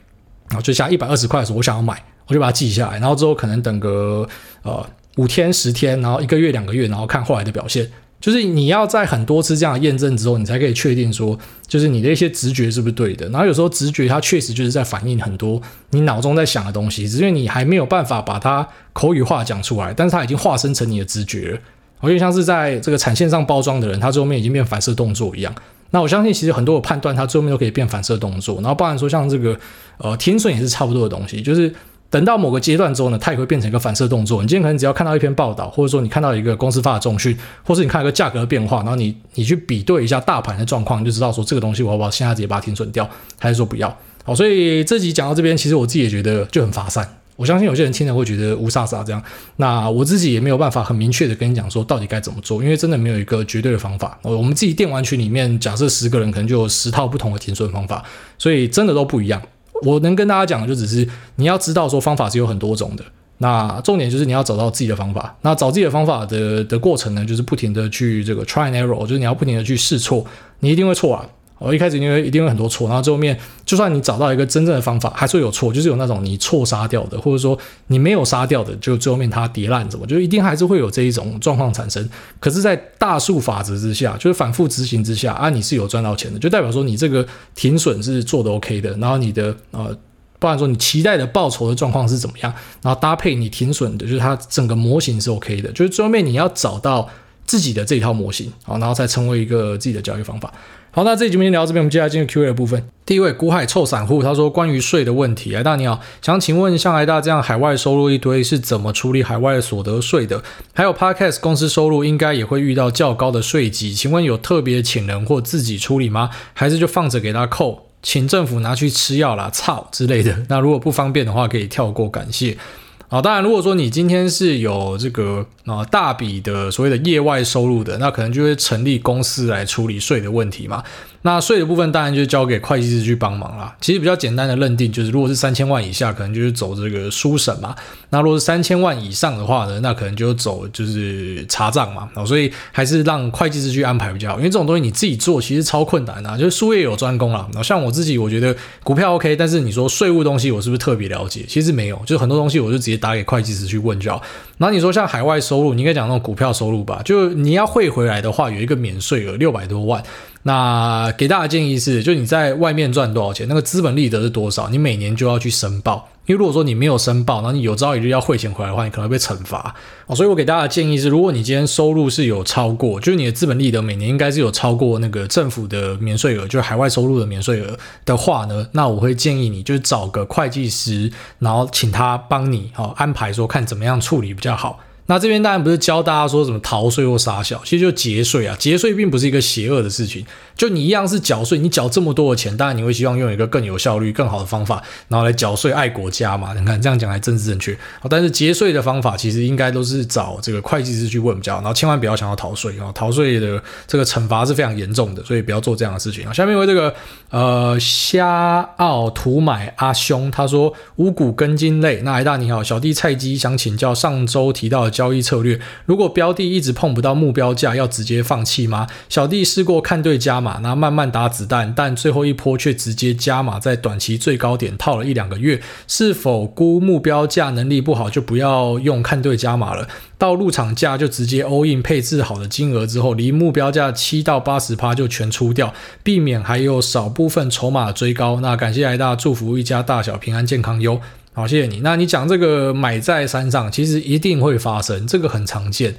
啊，就像一百二十块的时候，我想要买，我就把它记下来，然后之后可能等个呃五天十天，然后一个月两个月，然后看后来的表现。就是你要在很多次这样的验证之后，你才可以确定说，就是你的一些直觉是不是对的。然后有时候直觉它确实就是在反映很多你脑中在想的东西，只是因为你还没有办法把它口语化讲出来，但是它已经化身成你的直觉了。我就像是在这个产线上包装的人，他最后面已经变反射动作一样。那我相信其实很多的判断，它最后面都可以变反射动作。然后包含说像这个呃停损也是差不多的东西，就是。等到某个阶段之后呢，它也会变成一个反射动作。你今天可能只要看到一篇报道，或者说你看到一个公司发的重讯，或是你看一个价格的变化，然后你你去比对一下大盘的状况，你就知道说这个东西我要不要现在直接把它停损掉，还是说不要？好，所以这集讲到这边，其实我自己也觉得就很发散。我相信有些人听了会觉得雾煞煞这样。那我自己也没有办法很明确的跟你讲说到底该怎么做，因为真的没有一个绝对的方法。我们自己电玩群里面假设十个人，可能就有十套不同的停损方法，所以真的都不一样。我能跟大家讲的就只是你要知道说方法是有很多种的，那重点就是你要找到自己的方法。那找自己的方法的的过程呢，就是不停的去这个 try and error，就是你要不停的去试错，你一定会错啊。我一开始因为一定会很多错，然后最后面就算你找到一个真正的方法，还是会有错，就是有那种你错杀掉的，或者说你没有杀掉的，就最后面它跌烂，怎么就一定还是会有这一种状况产生。可是，在大数法则之下，就是反复执行之下啊，你是有赚到钱的，就代表说你这个停损是做的 OK 的，然后你的呃，不然说你期待的报酬的状况是怎么样，然后搭配你停损的，就是它整个模型是 OK 的，就是最后面你要找到自己的这一套模型，好，然后再成为一个自己的交易方法。好，那这集节目先聊到这边，我们接下来进入 Q&A 的部分。第一位股海臭散户，他说关于税的问题，癌大你好，想请问像癌大这样海外收入一堆是怎么处理海外所得税的？还有 Podcast 公司收入应该也会遇到较高的税级，请问有特别请人或自己处理吗？还是就放着给他扣，请政府拿去吃药啦，操之类的？那如果不方便的话，可以跳过，感谢。好，当然，如果说你今天是有这个啊大笔的所谓的业外收入的，那可能就会成立公司来处理税的问题嘛。那税的部分当然就交给会计师去帮忙啦。其实比较简单的认定就是，如果是三千万以下，可能就是走这个书审嘛。那如果是三千万以上的话呢，那可能就走就是查账嘛。所以还是让会计师去安排比较好，因为这种东西你自己做其实超困难的，就是术业有专攻啦。像我自己，我觉得股票 OK，但是你说税务东西我是不是特别了解？其实没有，就很多东西我就直接打给会计师去问就好。那你说像海外收入，你应该讲那种股票收入吧？就你要汇回来的话，有一个免税额六百多万。那给大家建议是，就你在外面赚多少钱，那个资本利得是多少，你每年就要去申报。因为如果说你没有申报，然后你有朝一日要汇钱回来的话，你可能会被惩罚哦。所以我给大家的建议是，如果你今天收入是有超过，就是你的资本利得每年应该是有超过那个政府的免税额，就是海外收入的免税额的话呢，那我会建议你就是找个会计师，然后请他帮你哦安排说看怎么样处理比较好。那这边当然不是教大家说什么逃税或杀小，其实就节税啊，节税并不是一个邪恶的事情。就你一样是缴税，你缴这么多的钱，当然你会希望用一个更有效率、更好的方法，然后来缴税爱国家嘛。你看这样讲还真是正确。但是节税的方法其实应该都是找这个会计师去问比较好，然后千万不要想要逃税啊，逃税的这个惩罚是非常严重的，所以不要做这样的事情啊。下面为这个呃虾奥图买阿兄他说五谷根茎类，那艾大你好，小弟菜鸡想请教上周提到。交易策略，如果标的一直碰不到目标价，要直接放弃吗？小弟试过看对加码，那慢慢打子弹，但最后一波却直接加码，在短期最高点套了一两个月。是否估目标价能力不好，就不要用看对加码了？到入场价就直接 all in，配置好的金额之后，离目标价七到八十趴就全出掉，避免还有少部分筹码追高。那感谢来大祝福一家大小平安健康哟。好，谢谢你。那你讲这个买在山上，其实一定会发生，这个很常见。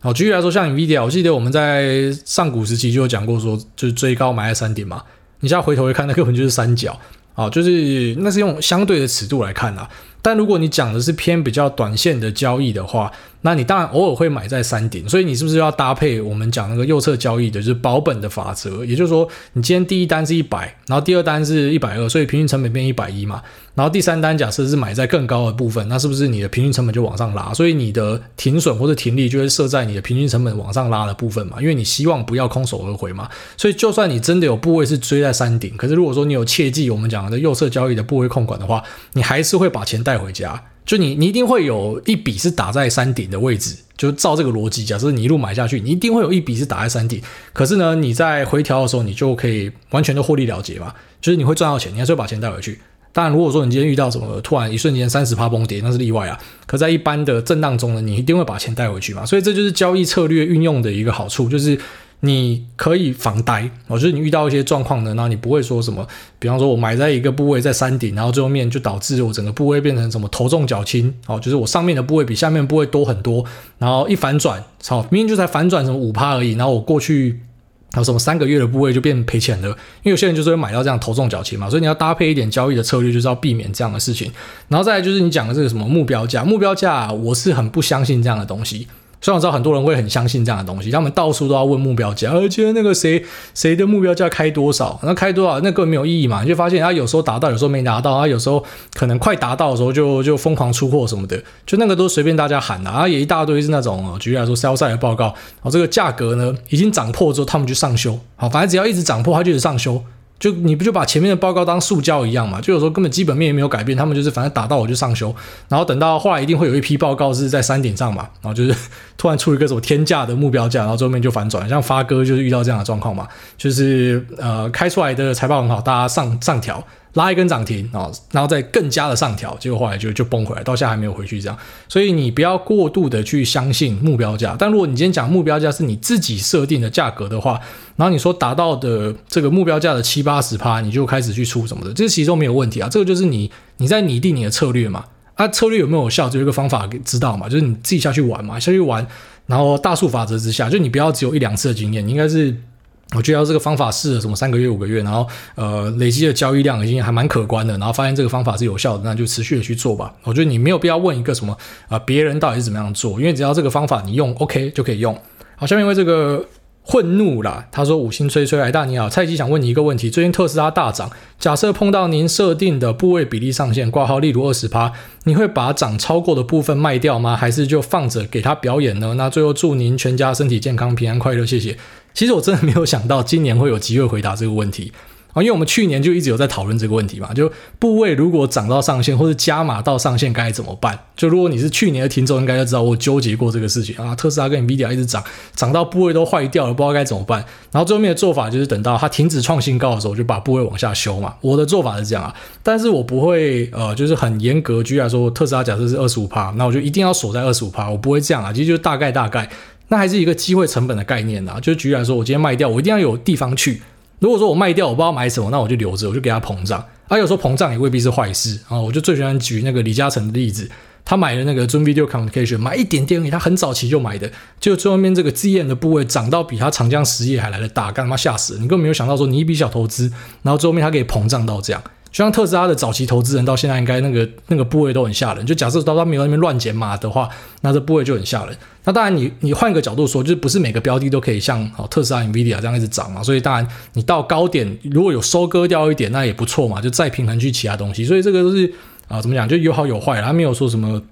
好，举例来说，像 NVIDIA，我记得我们在上古时期就有讲过说，就是最高买在山顶嘛。你现在回头一看，那根本就是三角。好，就是那是用相对的尺度来看啊。但如果你讲的是偏比较短线的交易的话，那你当然偶尔会买在山顶，所以你是不是要搭配我们讲那个右侧交易的，就是保本的法则？也就是说，你今天第一单是一百，然后第二单是一百二，所以平均成本变一百一嘛。然后第三单假设是买在更高的部分，那是不是你的平均成本就往上拉？所以你的停损或者停利就会设在你的平均成本往上拉的部分嘛？因为你希望不要空手而回嘛。所以就算你真的有部位是追在山顶，可是如果说你有切记我们讲的右侧交易的部位控管的话，你还是会把钱带回家。就你，你一定会有一笔是打在山顶的位置，就照这个逻辑，假设你一路买下去，你一定会有一笔是打在山顶。可是呢，你在回调的时候，你就可以完全的获利了结嘛，就是你会赚到钱，你还是会把钱带回去。当然，如果说你今天遇到什么突然一瞬间三十趴崩跌，那是例外啊。可在一般的震荡中呢，你一定会把钱带回去嘛。所以这就是交易策略运用的一个好处，就是。你可以防呆，哦，就是你遇到一些状况呢，然后你不会说什么，比方说我买在一个部位在山顶，然后最后面就导致我整个部位变成什么头重脚轻，哦，就是我上面的部位比下面部位多很多，然后一反转，操，明明就才反转什么五趴而已，然后我过去还有什么三个月的部位就变赔钱了，因为有些人就是会买到这样头重脚轻嘛，所以你要搭配一点交易的策略，就是要避免这样的事情。然后再来就是你讲的这个什么目标价，目标价我是很不相信这样的东西。虽然我知道很多人会很相信这样的东西，他们到处都要问目标价，而且那个谁谁的目标价开多少，那开多少那根本没有意义嘛，你就发现他有时候达到，有时候没达到，他有时候可能快达到的时候就就疯狂出货什么的，就那个都随便大家喊的啊，也一大堆是那种举例来说，sales 的报告，哦，这个价格呢已经涨破之后，他们就上修，好，反正只要一直涨破，他就得上修。就你不就把前面的报告当塑胶一样嘛？就有时候根本基本面也没有改变，他们就是反正打到我就上修，然后等到后来一定会有一批报告是在山顶上嘛，然后就是突然出一个什么天价的目标价，然后最后面就反转，像发哥就是遇到这样的状况嘛，就是呃开出来的财报很好，大家上上调。拉一根涨停啊，然后再更加的上调，结果后来就就崩回来，到现在还没有回去这样。所以你不要过度的去相信目标价，但如果你今天讲目标价是你自己设定的价格的话，然后你说达到的这个目标价的七八十趴，你就开始去出什么的，这其实都没有问题啊。这个就是你你在拟定你的策略嘛，啊策略有没有效，就有一个方法给知道嘛，就是你自己下去玩嘛，下去玩，然后大数法则之下，就你不要只有一两次的经验，你应该是。我觉得这个方法试了什么三个月五个月，然后呃累积的交易量已经还蛮可观的，然后发现这个方法是有效的，那就持续的去做吧。我觉得你没有必要问一个什么啊、呃、别人到底是怎么样做，因为只要这个方法你用 OK 就可以用。好，下面因为这个。混怒啦，他说五星吹吹，来大你好，蔡基想问你一个问题，最近特斯拉大涨，假设碰到您设定的部位比例上限挂号，例如二十趴，你会把涨超过的部分卖掉吗？还是就放着给他表演呢？那最后祝您全家身体健康、平安快乐，谢谢。其实我真的没有想到今年会有机会回答这个问题啊。因为我们去年就一直有在讨论这个问题嘛，就部位如果涨到上限或者加码到上限该怎么办？就如果你是去年的听众，应该就知道我纠结过这个事情啊。特斯拉跟 NVIDIA 一直涨，涨到部位都坏掉了，不知道该怎么办。然后最后面的做法就是等到它停止创新高的时候，就把部位往下修嘛。我的做法是这样啊，但是我不会呃，就是很严格，居然说，特斯拉假设是二十五趴，那我就一定要锁在二十五趴，我不会这样啊。其实就大概大概，那还是一个机会成本的概念啊。就是举例来说，我今天卖掉，我一定要有地方去。如果说我卖掉，我不知道买什么，那我就留着，我就给它膨胀啊，有时候膨胀也未必是坏事啊。我就最喜欢举那个李嘉诚的例子，他买的那个 Zoom Video Communication，买一点点而已，他很早期就买的，就最后面这个 ZM 的部位涨到比他长江实业还来得大，干他妈吓死了！你根本没有想到说你一笔小投资，然后最后面他可以膨胀到这样。就像特斯拉的早期投资人到现在应该那个那个部位都很吓人。就假设到他没有那边乱减码的话，那这部位就很吓人。那当然你，你你换个角度说，就是不是每个标的都可以像哦特斯拉、NVIDIA 这样一直涨嘛？所以当然你到高点如果有收割掉一点，那也不错嘛，就再平衡去其他东西。所以这个都是啊，怎么讲？就有好有坏，他没有说什么。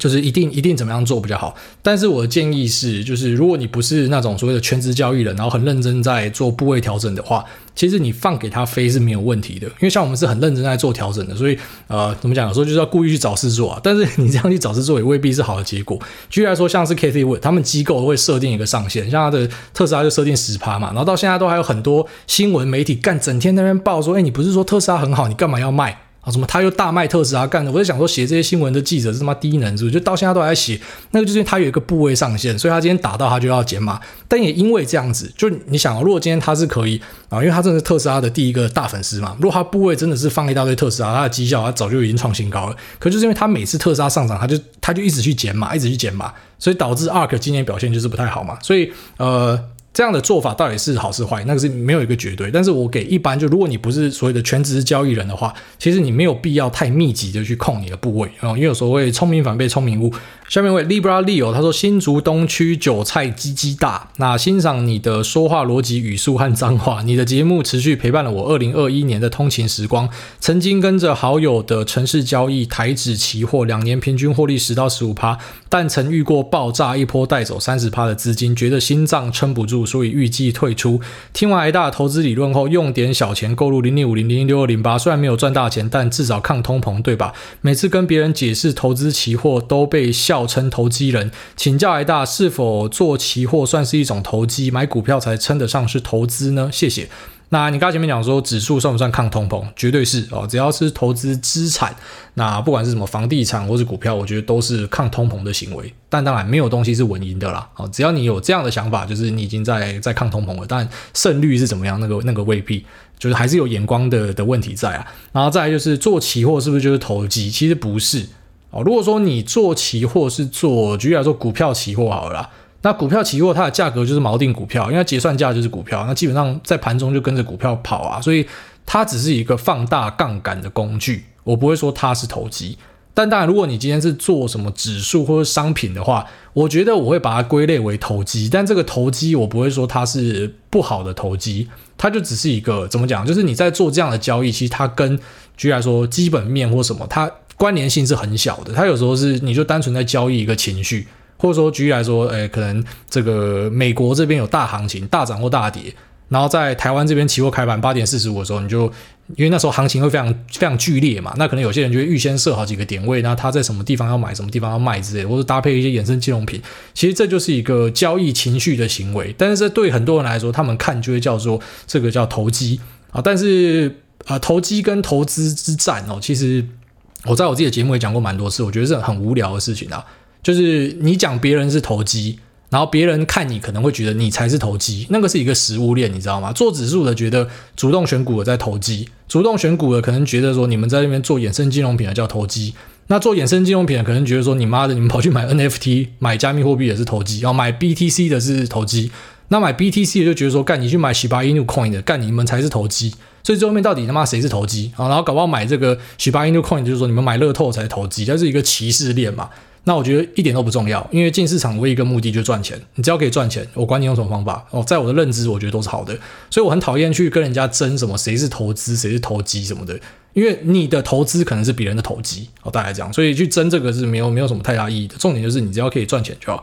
就是一定一定怎么样做比较好，但是我的建议是，就是如果你不是那种所谓的全职交易人，然后很认真在做部位调整的话，其实你放给他飞是没有问题的，因为像我们是很认真在做调整的，所以呃，怎么讲？有时候就是要故意去找事做啊，但是你这样去找事做也未必是好的结果。举例来说，像是 Cathie Wood，他们机构会设定一个上限，像他的特斯拉就设定十趴嘛，然后到现在都还有很多新闻媒体干整天在那边报说，哎，你不是说特斯拉很好，你干嘛要卖？啊，什么他又大卖特斯拉干的？我在想说，写这些新闻的记者是他妈低能，是不是？就到现在都还在写，那个就是他有一个部位上限，所以他今天打到他就要减码。但也因为这样子，就你想啊，如果今天他是可以啊，因为他真的是特斯拉的第一个大粉丝嘛。如果他部位真的是放一大堆特斯拉，他的绩效他早就已经创新高了。可就是因为他每次特斯拉上涨，他就他就一直去减码，一直去减码，所以导致 ARK 今年表现就是不太好嘛。所以呃。这样的做法到底是好是坏？那个是没有一个绝对。但是我给一般就如果你不是所谓的全职交易人的话，其实你没有必要太密集的去控你的部位啊，因为所谓聪明反被聪明误。下面为 Libra Leo 他说新竹东区韭菜鸡鸡大，那欣赏你的说话逻辑语速和脏话，你的节目持续陪伴了我二零二一年的通勤时光。曾经跟着好友的城市交易台指期货，两年平均获利十到十五趴，但曾遇过爆炸一波带走三十趴的资金，觉得心脏撑不住。所以预计退出。听完癌大投资理论后，用点小钱购入零零五零零六二零八，虽然没有赚大钱，但至少抗通膨，对吧？每次跟别人解释投资期货，都被笑称投机人。请教癌大，是否做期货算是一种投机？买股票才称得上是投资呢？谢谢。那你刚才前面讲说指数算不算抗通膨？绝对是哦，只要是投资资产，那不管是什么房地产或是股票，我觉得都是抗通膨的行为。但当然没有东西是稳赢的啦，哦，只要你有这样的想法，就是你已经在在抗通膨了。但胜率是怎么样？那个那个未必，就是还是有眼光的的问题在啊。然后再来就是做期货是不是就是投机？其实不是哦。如果说你做期货是做，举例来说股票期货好了啦。那股票期货它的价格就是锚定股票，因为结算价就是股票，那基本上在盘中就跟着股票跑啊，所以它只是一个放大杠杆的工具。我不会说它是投机，但当然，如果你今天是做什么指数或者商品的话，我觉得我会把它归类为投机。但这个投机我不会说它是不好的投机，它就只是一个怎么讲，就是你在做这样的交易，其实它跟举例来说基本面或什么，它关联性是很小的。它有时候是你就单纯在交易一个情绪。或者说，举例来说，诶，可能这个美国这边有大行情，大涨或大跌，然后在台湾这边期货开盘八点四十五的时候，你就因为那时候行情会非常非常剧烈嘛，那可能有些人就会预先设好几个点位，那他在什么地方要买，什么地方要卖之类，或者搭配一些衍生金融品，其实这就是一个交易情绪的行为。但是这对很多人来说，他们看就会叫做这个叫投机啊。但是啊，投机跟投资之战哦，其实我在我自己的节目也讲过蛮多次，我觉得是很无聊的事情啊。就是你讲别人是投机，然后别人看你可能会觉得你才是投机，那个是一个食物链，你知道吗？做指数的觉得主动选股的在投机，主动选股的可能觉得说你们在那边做衍生金融品的叫投机，那做衍生金融品的可能觉得说你妈的你们跑去买 NFT 买加密货币也是投机，然后买 BTC 的是投机，那买 BTC 的就觉得说干你去买 Shiba Inu Coin 的干你们才是投机，所以最后面到底他妈谁是投机啊？然后搞不好买这个 Shiba Inu Coin 就是说你们买乐透才是投机，它是一个歧视链嘛。那我觉得一点都不重要，因为进市场唯一一个目的就是赚钱。你只要可以赚钱，我管你用什么方法哦，在我的认知，我觉得都是好的。所以我很讨厌去跟人家争什么谁是投资，谁是投机什么的，因为你的投资可能是别人的投机哦，大概这样。所以去争这个是没有没有什么太大意义的。重点就是你只要可以赚钱就好。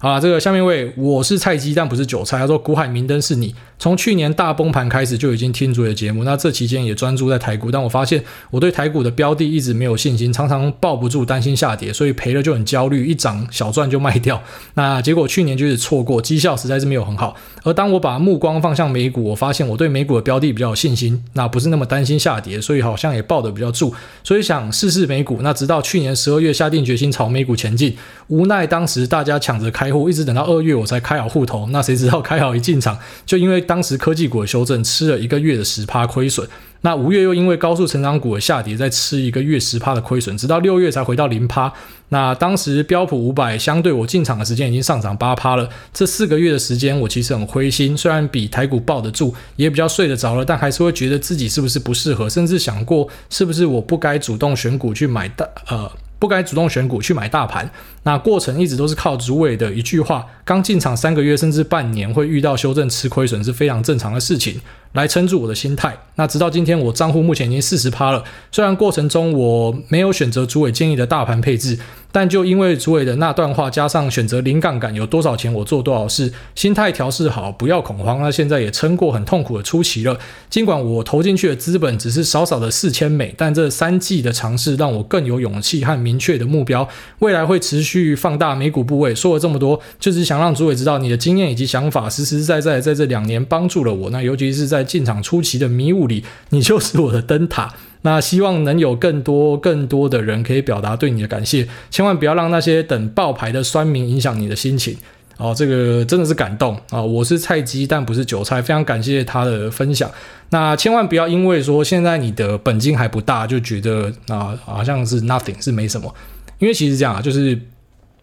好啦，这个下面一位我是菜鸡，但不是韭菜。他说：“股海明灯是你，从去年大崩盘开始就已经听足了节目，那这期间也专注在台股，但我发现我对台股的标的一直没有信心，常常抱不住，担心下跌，所以赔了就很焦虑，一涨小赚就卖掉。那结果去年就是错过，绩效实在是没有很好。而当我把目光放向美股，我发现我对美股的标的比较有信心，那不是那么担心下跌，所以好像也抱得比较住，所以想试试美股。那直到去年十二月下定决心朝美股前进，无奈当时大家抢着开户，一直等到二。”月我才开好户头，那谁知道开好一进场，就因为当时科技股的修正，吃了一个月的十趴亏损。那五月又因为高速成长股的下跌，再吃一个月十趴的亏损，直到六月才回到零趴。那当时标普五百相对我进场的时间已经上涨八趴了。这四个月的时间，我其实很灰心，虽然比台股抱得住，也比较睡得着了，但还是会觉得自己是不是不适合，甚至想过是不是我不该主动选股去买大呃。不该主动选股去买大盘，那过程一直都是靠主委的一句话：刚进场三个月甚至半年会遇到修正吃亏损是非常正常的事情，来撑住我的心态。那直到今天，我账户目前已经四十趴了。虽然过程中我没有选择主委建议的大盘配置。但就因为主委的那段话，加上选择零杠杆，有多少钱我做多少事，心态调试好，不要恐慌。那现在也撑过很痛苦的初期了。尽管我投进去的资本只是少少的四千美，但这三季的尝试让我更有勇气和明确的目标。未来会持续放大美股部位。说了这么多，就是想让主委知道你的经验以及想法，实实在在在这两年帮助了我。那尤其是在在进场初期的迷雾里，你就是我的灯塔。那希望能有更多更多的人可以表达对你的感谢，千万不要让那些等爆牌的酸民影响你的心情。哦，这个真的是感动啊！我是菜鸡，但不是韭菜，非常感谢他的分享。那千万不要因为说现在你的本金还不大，就觉得啊好像是 nothing 是没什么。因为其实这样啊，就是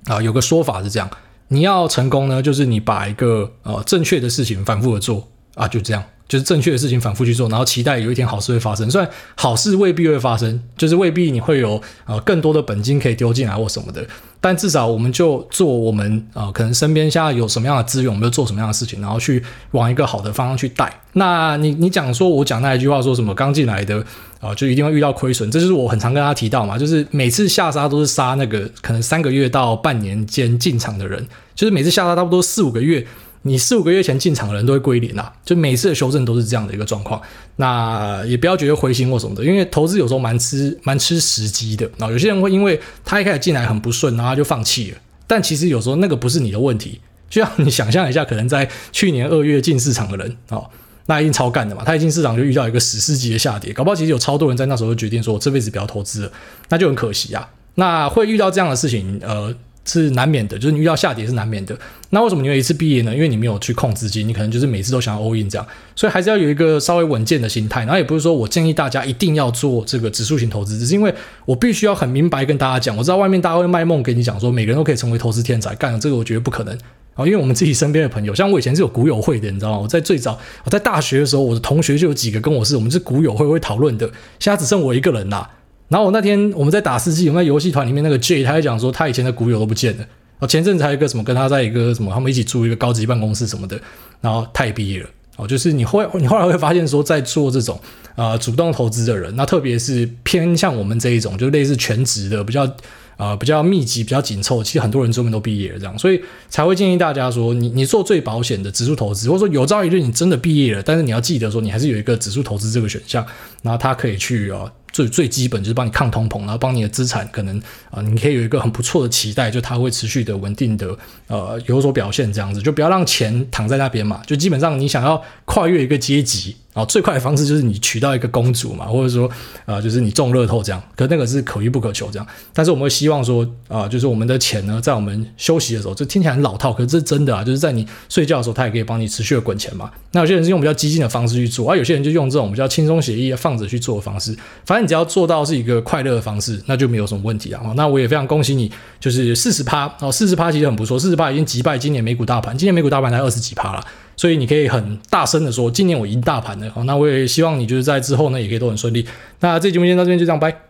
啊有个说法是这样，你要成功呢，就是你把一个呃正确的事情反复的做啊，就这样。就是正确的事情反复去做，然后期待有一天好事会发生。虽然好事未必会发生，就是未必你会有呃更多的本金可以丢进来或什么的，但至少我们就做我们呃可能身边现在有什么样的资源，我们就做什么样的事情，然后去往一个好的方向去带。那你你讲说我讲那一句话说什么刚进来的啊、就一定会遇到亏损，这就是我很常跟他提到嘛，就是每次下杀都是杀那个可能三个月到半年间进场的人，就是每次下杀差不多四五个月。你四五个月前进场的人都会归零啊，就每次的修正都是这样的一个状况。那也不要觉得灰心或什么的，因为投资有时候蛮吃蛮吃时机的。然后有些人会因为他一开始进来很不顺，然后他就放弃了。但其实有时候那个不是你的问题，就像你想象一下，可能在去年二月进市场的人哦，那一定超干的嘛。他一进市场就遇到一个史诗级的下跌，搞不好其实有超多人在那时候就决定说，我这辈子不要投资了，那就很可惜啊。那会遇到这样的事情，呃。是难免的，就是你遇到下跌是难免的。那为什么你会一次毕业呢？因为你没有去控资金，你可能就是每次都想要 all in 这样，所以还是要有一个稍微稳健的心态。然后也不是说我建议大家一定要做这个指数型投资，只是因为我必须要很明白跟大家讲，我知道外面大家会卖梦给你讲说每个人都可以成为投资天才，干这个我觉得不可能啊，因为我们自己身边的朋友，像我以前是有股友会的，你知道吗？我在最早我在大学的时候，我的同学就有几个跟我是我们是股友会会讨论的，现在只剩我一个人啦。然后我那天我们在打世纪，我们在游戏团里面那个 J 他还讲说他以前的股友都不见了。哦，前阵子还有一个什么，跟他在一个什么，他们一起住一个高级办公室什么的，然后他也毕业了。哦，就是你会，你后来会发现说，在做这种呃主动投资的人，那特别是偏向我们这一种，就类似全职的，比较呃比较密集、比较紧凑，其实很多人后面都毕业了，这样，所以才会建议大家说，你你做最保险的指数投资，或者说有朝一日你真的毕业了，但是你要记得说，你还是有一个指数投资这个选项，然后它可以去啊。最最基本就是帮你抗通膨，然后帮你的资产可能啊、你可以有一个很不错的期待，就它会持续的稳定的呃有所表现这样子，就不要让钱躺在那边嘛。就基本上你想要跨越一个阶级。啊最快的方式就是你娶到一个公主嘛，或者说啊、就是你中乐透这样，可那个是可遇不可求这样。但是我们会希望说啊、就是我们的钱呢，在我们休息的时候，这听起来很老套，可是这是真的啊，就是在你睡觉的时候，它也可以帮你持续的滚钱嘛。那有些人是用比较激进的方式去做，而、有些人就用这种比较轻松写意放着去做的方式。反正你只要做到是一个快乐的方式，那就没有什么问题啊。那我也非常恭喜你，就是四十趴哦，四十趴其实很不错，四十趴已经击败今年美股大盘，今年美股大盘才二十几趴了。所以你可以很大声的说，今年我赢大盘了。好，那我也希望你就是在之后呢，也可以都很顺利。那这期节目先到这边，就这样，拜。